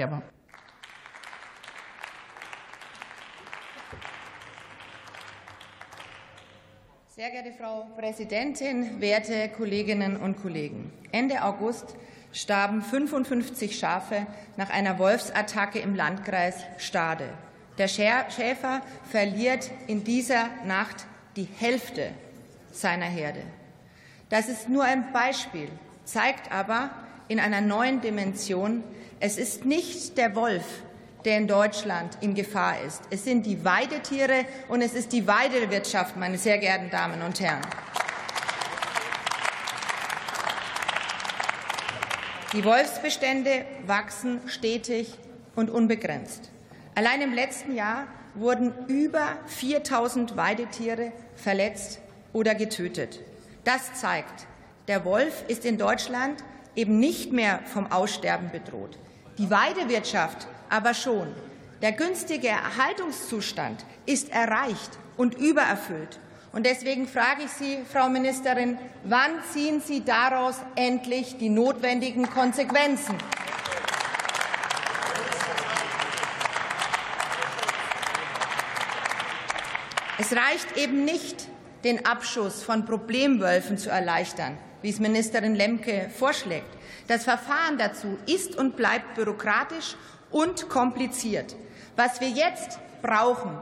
Gerber. Sehr geehrte Frau Präsidentin, werte Kolleginnen und Kollegen! Ende August starben 55 Schafe nach einer Wolfsattacke im Landkreis Stade. Der Schäfer verliert in dieser Nacht die Hälfte seiner Herde. Das ist nur ein Beispiel, zeigt aber in einer neuen Dimension, es ist nicht der Wolf, der in Deutschland in Gefahr ist. Es sind die Weidetiere und es ist die Weidewirtschaft, meine sehr geehrten Damen und Herren. Die Wolfsbestände wachsen stetig und unbegrenzt. Allein im letzten Jahr wurden über 4000 Weidetiere verletzt oder getötet. Das zeigt, der Wolf ist in Deutschland eben nicht mehr vom Aussterben bedroht. Die Weidewirtschaft aber schon. Der günstige Erhaltungszustand ist erreicht und übererfüllt. Und deswegen frage ich Sie, Frau Ministerin, wann ziehen Sie daraus endlich die notwendigen Konsequenzen? Es reicht eben nicht, den Abschuss von Problemwölfen zu erleichtern, wie es Ministerin Lemke vorschlägt. Das Verfahren dazu ist und bleibt bürokratisch und kompliziert. Was wir jetzt brauchen,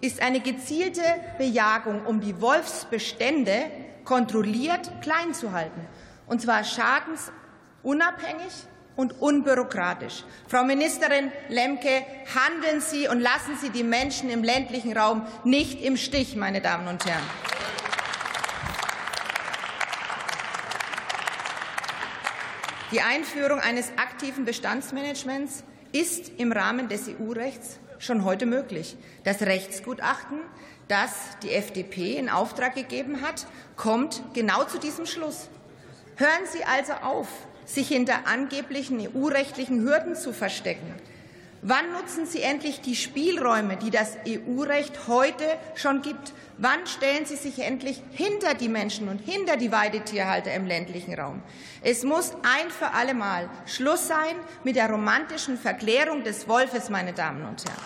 ist eine gezielte Bejagung, um die Wolfsbestände kontrolliert klein zu halten, und zwar schadensunabhängig und unbürokratisch. Frau Ministerin Lemke, handeln Sie und lassen Sie die Menschen im ländlichen Raum nicht im Stich, meine Damen und Herren. Die Einführung eines aktiven Bestandsmanagements ist im Rahmen des EU-Rechts schon heute möglich. Das Rechtsgutachten, das die FDP in Auftrag gegeben hat, kommt genau zu diesem Schluss. Hören Sie also auf, sich hinter angeblichen EU-rechtlichen Hürden zu verstecken. Wann nutzen Sie endlich die Spielräume, die das EU-Recht heute schon gibt? Wann stellen Sie sich endlich hinter die Menschen und hinter die Weidetierhalter im ländlichen Raum? Es muss ein für alle Mal Schluss sein mit der romantischen Verklärung des Wolfes, meine Damen und Herren.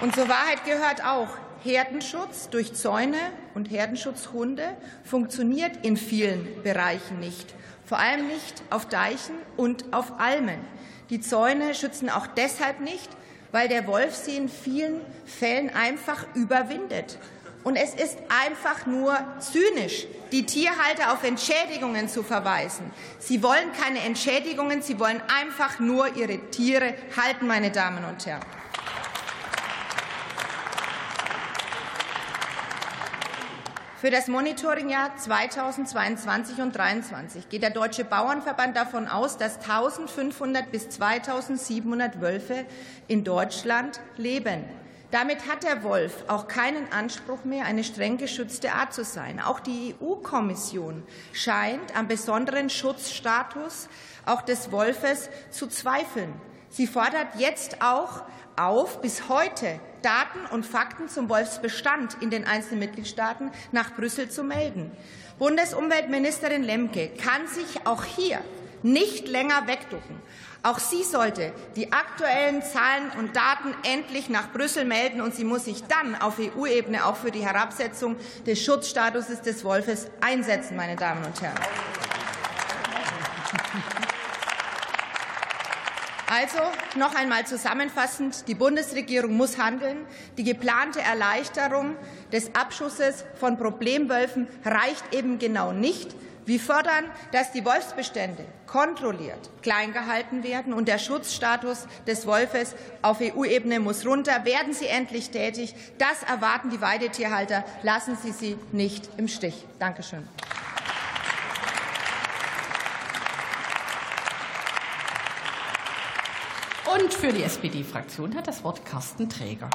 Und zur Wahrheit gehört auch, Herdenschutz durch Zäune und Herdenschutzhunde funktioniert in vielen Bereichen nicht vor allem nicht auf Deichen und auf Almen. Die Zäune schützen auch deshalb nicht, weil der Wolf sie in vielen Fällen einfach überwindet. Und es ist einfach nur zynisch, die Tierhalter auf Entschädigungen zu verweisen. Sie wollen keine Entschädigungen, sie wollen einfach nur ihre Tiere halten, meine Damen und Herren. Für das Monitoringjahr 2022 und 2023 geht der Deutsche Bauernverband davon aus, dass 1500 bis 2700 Wölfe in Deutschland leben. Damit hat der Wolf auch keinen Anspruch mehr, eine streng geschützte Art zu sein. Auch die EU-Kommission scheint am besonderen Schutzstatus auch des Wolfes zu zweifeln. Sie fordert jetzt auch auf, bis heute Daten und Fakten zum Wolfsbestand in den einzelnen Mitgliedstaaten nach Brüssel zu melden. Bundesumweltministerin Lemke kann sich auch hier nicht länger wegducken. Auch sie sollte die aktuellen Zahlen und Daten endlich nach Brüssel melden, und sie muss sich dann auf EU-Ebene auch für die Herabsetzung des Schutzstatus des Wolfes einsetzen, meine Damen und Herren. Also noch einmal zusammenfassend, die Bundesregierung muss handeln. Die geplante Erleichterung des Abschusses von Problemwölfen reicht eben genau nicht. Wir fordern, dass die Wolfsbestände kontrolliert klein gehalten werden und der Schutzstatus des Wolfes auf EU-Ebene muss runter. Werden Sie endlich tätig. Das erwarten die Weidetierhalter. Lassen Sie sie nicht im Stich. Dankeschön. Und für die SPD-Fraktion hat das Wort Carsten Träger.